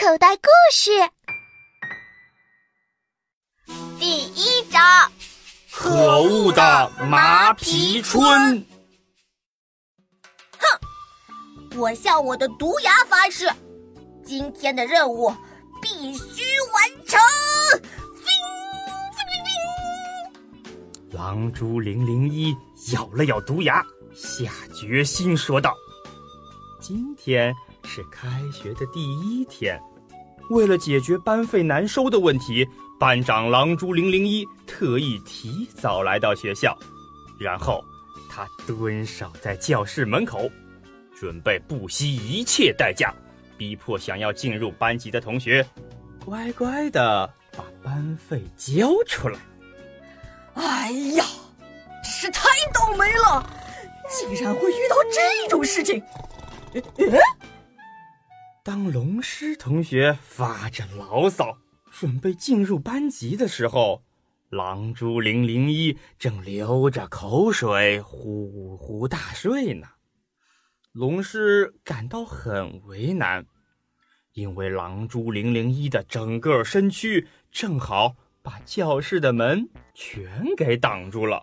口袋故事第一章：可恶的麻皮春！哼！我向我的毒牙发誓，今天的任务必须完成！狼蛛零零一咬了咬毒牙，下决心说道：“今天是开学的第一天，为了解决班费难收的问题，班长狼蛛零零一特意提早来到学校，然后他蹲守在教室门口，准备不惜一切代价，逼迫想要进入班级的同学乖乖的把班费交出来。”哎呀，是太倒霉了！竟然会遇到这种事情。当龙狮同学发着牢骚，准备进入班级的时候，狼蛛零零一正流着口水呼呼大睡呢。龙狮感到很为难，因为狼蛛零零一的整个身躯正好。把教室的门全给挡住了。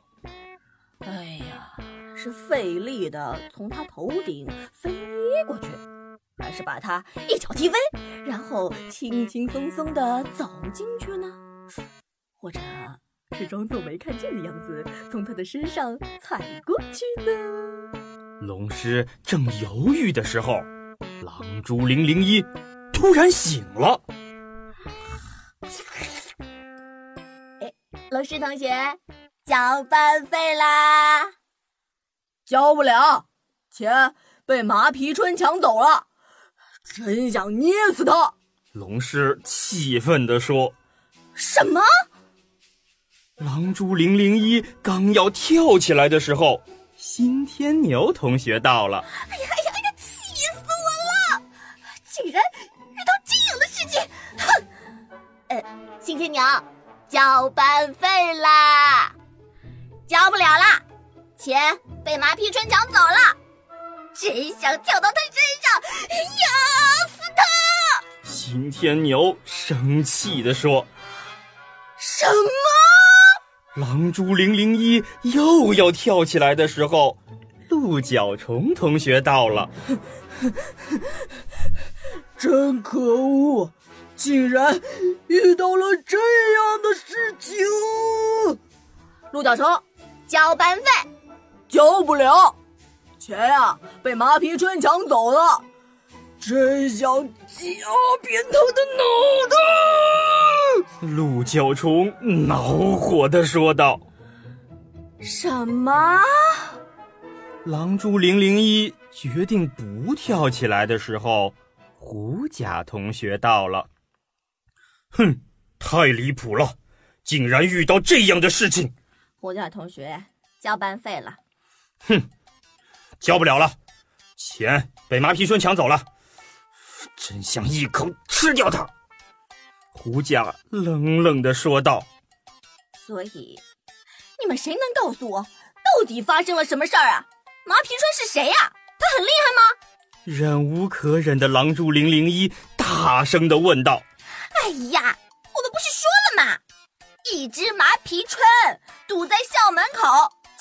哎呀，是费力的从他头顶飞过去，还是把他一脚踢飞，然后轻轻松松的走进去呢？或者是装作没看见的样子，从他的身上踩过去呢？龙狮正犹豫的时候，狼蛛零零一突然醒了。龙狮同学，交班费啦！交不了，钱被麻皮春抢走了，真想捏死他！龙狮气愤地说：“什么？”狼蛛零零一刚要跳起来的时候，新天牛同学到了。哎呀哎呀哎呀！气死我了！竟然遇到这样的事情！哼！呃，新天牛。交班费啦！交不了啦，钱被麻皮春抢走了，真想跳到他身上咬死他！刑天牛生气地说：“什么？”狼蛛零零一又要跳起来的时候，鹿角虫同学到了，真可恶！竟然遇到了这样的事情！鹿角虫，交班费，交不了，钱呀被麻皮春抢走了，真想夹扁他的脑袋！鹿角虫恼火的说道：“什么？”狼蛛零零一决定不跳起来的时候，狐甲同学到了。哼，太离谱了，竟然遇到这样的事情！胡甲同学，交班费了。哼，交不了了，钱被麻皮春抢走了，真想一口吃掉他！胡家冷冷的说道。所以，你们谁能告诉我，到底发生了什么事儿啊？麻皮春是谁呀？他很厉害吗？忍无可忍的狼蛛零零一大声的问道。哎呀，我们不是说了吗？一只麻皮春堵在校门口，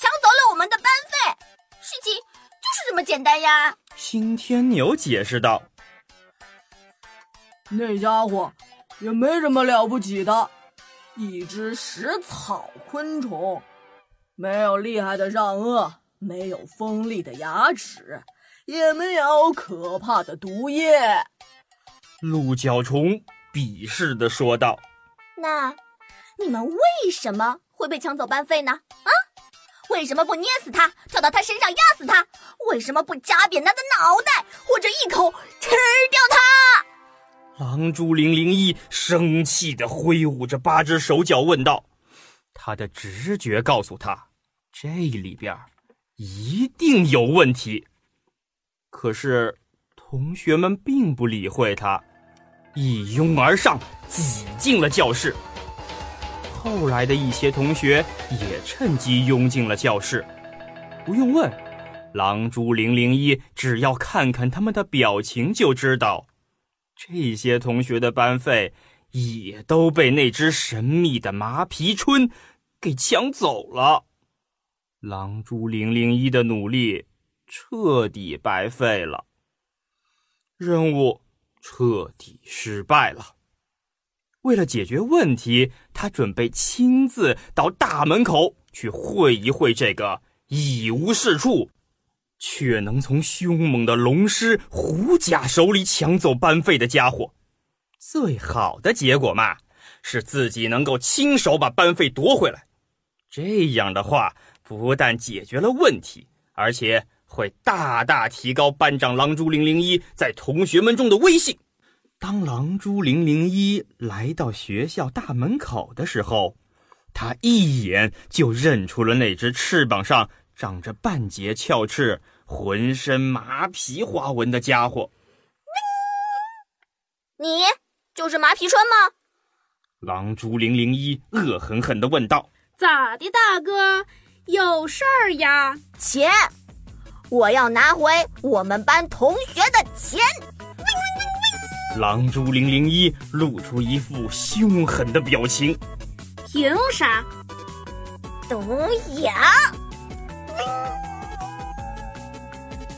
抢走了我们的班费，事情就是这么简单呀。新天牛解释道：“那家伙也没什么了不起的，一只食草昆虫，没有厉害的上颚，没有锋利的牙齿，也没有可怕的毒液。”鹿角虫。鄙视的说道：“那你们为什么会被抢走班费呢？啊，为什么不捏死他，跳到他身上压死他？为什么不夹扁他的脑袋，或者一口吃掉他？”狼蛛零零一生气的挥舞着八只手脚问道：“他的直觉告诉他，这里边一定有问题。可是同学们并不理会他。”一拥而上，挤进了教室。后来的一些同学也趁机拥进了教室。不用问，狼蛛零零一只要看看他们的表情就知道，这些同学的班费也都被那只神秘的麻皮春给抢走了。狼蛛零零一的努力彻底白费了，任务彻底失败了。为了解决问题，他准备亲自到大门口去会一会这个一无是处。却能从凶猛的龙狮虎甲手里抢走班费的家伙，最好的结果嘛，是自己能够亲手把班费夺回来。这样的话，不但解决了问题，而且会大大提高班长狼蛛零零一在同学们中的威信。当狼蛛零零一来到学校大门口的时候，他一眼就认出了那只翅膀上。长着半截翘翅、浑身麻皮花纹的家伙，你就是麻皮春吗？狼蛛零零一恶狠狠地问道：“咋的，大哥，有事儿呀？钱，我要拿回我们班同学的钱！”狼蛛零零一露出一副凶狠的表情：“凭啥？毒牙。”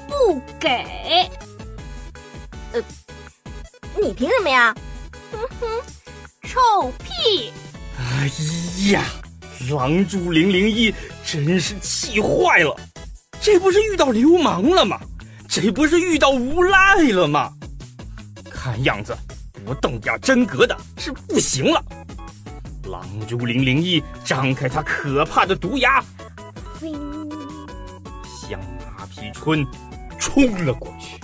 不给，呃，你凭什么呀？哼哼，臭屁！哎呀，狼蛛零零一真是气坏了，这不是遇到流氓了吗？这不是遇到无赖了吗？看样子不动点真格的是不行了。狼蛛零零一张开它可怕的毒牙，向马皮春。冲了过去，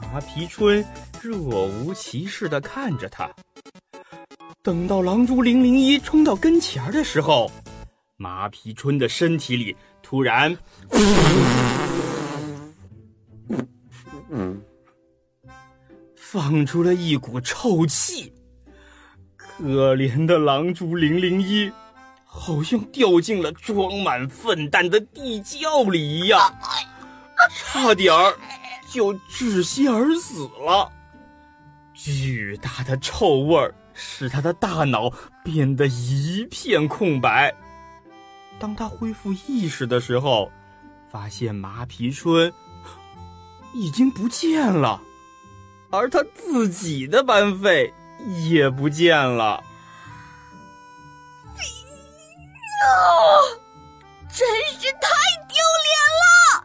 马皮春若无其事的看着他。等到狼蛛零零一冲到跟前的时候，马皮春的身体里突然放出了一股臭气。可怜的狼蛛零零一，好像掉进了装满粪蛋的地窖里一样。差点儿就窒息而死了，巨大的臭味儿使他的大脑变得一片空白。当他恢复意识的时候，发现麻皮春已经不见了，而他自己的班费也不见了。真是太丢脸了！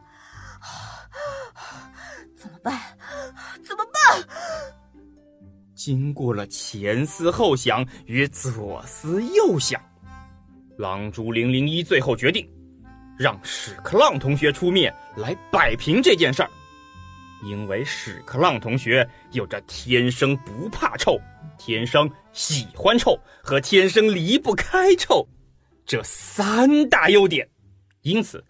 怎么办？怎么办？经过了前思后想与左思右想，狼蛛零零一最后决定，让屎壳郎同学出面来摆平这件事儿。因为屎壳郎同学有着天生不怕臭、天生喜欢臭和天生离不开臭这三大优点，因此，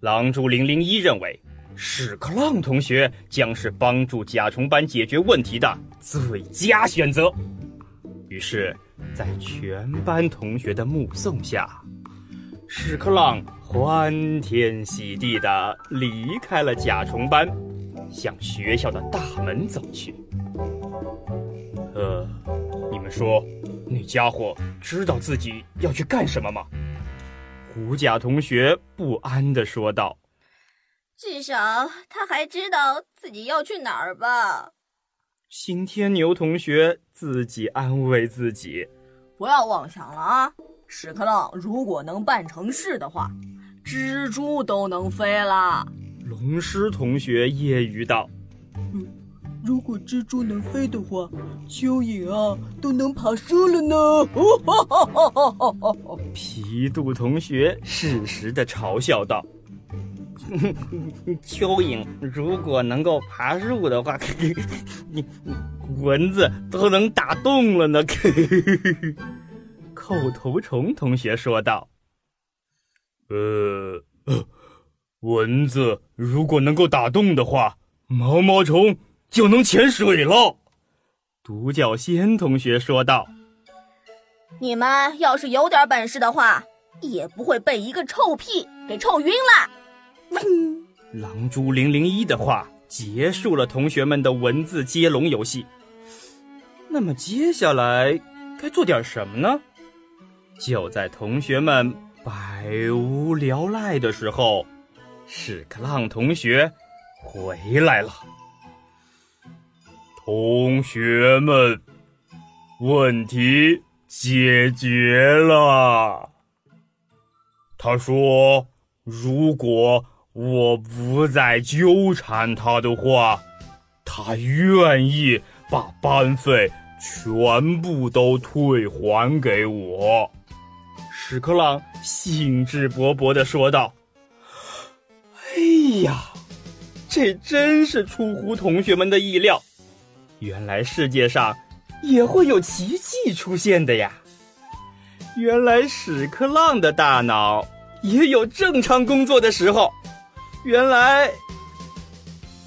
狼蛛零零一认为。屎壳郎同学将是帮助甲虫班解决问题的最佳选择。于是，在全班同学的目送下，屎壳郎欢天喜地的离开了甲虫班，向学校的大门走去。呃，你们说，那家伙知道自己要去干什么吗？胡甲同学不安地说道。至少他还知道自己要去哪儿吧？新天牛同学自己安慰自己：“不要妄想了啊！屎壳郎如果能办成事的话，蜘蛛都能飞了。”龙狮同学揶揄道：“嗯，如果蜘蛛能飞的话，蚯蚓啊都能爬树了呢！”哦 皮杜同学适时的嘲笑道。蚯蚓如果能够爬树的话，你蚊子都能打洞了呢。扣头虫同学说道：“呃，蚊子如果能够打洞的话，毛毛虫就能潜水了。”独角仙同学说道：“你们要是有点本事的话，也不会被一个臭屁给臭晕了。”狼蛛零零一的话结束了同学们的文字接龙游戏。那么接下来该做点什么呢？就在同学们百无聊赖的时候，屎壳郎同学回来了。同学们，问题解决了。他说：“如果我不再纠缠他的话，他愿意把班费。”全部都退还给我，屎壳郎兴致勃勃地说道：“呀，这真是出乎同学们的意料！原来世界上也会有奇迹出现的呀！原来屎壳郎的大脑也有正常工作的时候！原来……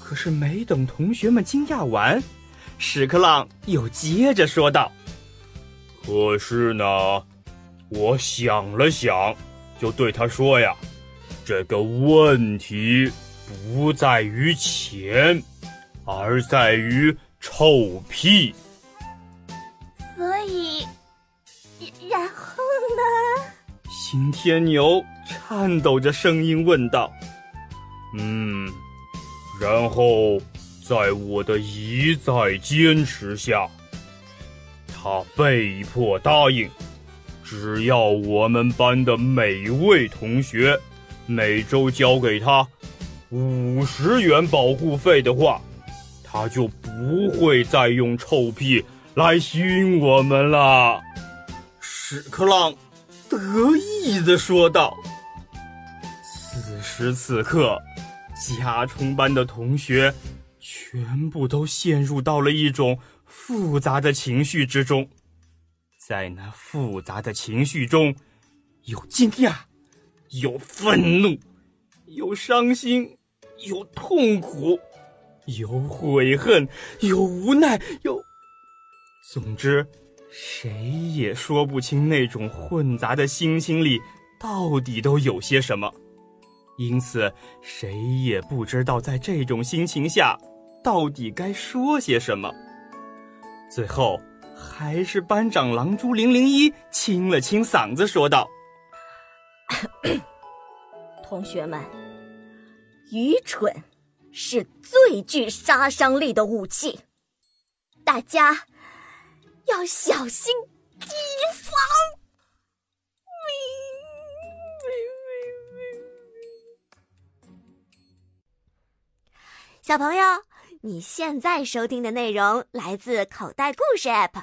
可是没等同学们惊讶完。”屎壳郎又接着说道：“可是呢，我想了想，就对他说呀，这个问题不在于钱，而在于臭屁。所以，然后呢？”新天牛颤抖着声音问道：“嗯，然后。”在我的一再坚持下，他被迫答应，只要我们班的每位同学每周交给他五十元保护费的话，他就不会再用臭屁来熏我们了。屎壳郎得意地说道。此时此刻，甲虫班的同学。全部都陷入到了一种复杂的情绪之中，在那复杂的情绪中，有惊讶，有愤怒，有伤心，有痛苦，有悔恨，有无奈，有……总之，谁也说不清那种混杂的心情里到底都有些什么，因此，谁也不知道在这种心情下。到底该说些什么？最后，还是班长狼蛛零零一清了清嗓子，说道：“ 同学们，愚蠢是最具杀伤力的武器，大家要小心提防。”小朋友。你现在收听的内容来自口袋故事 App，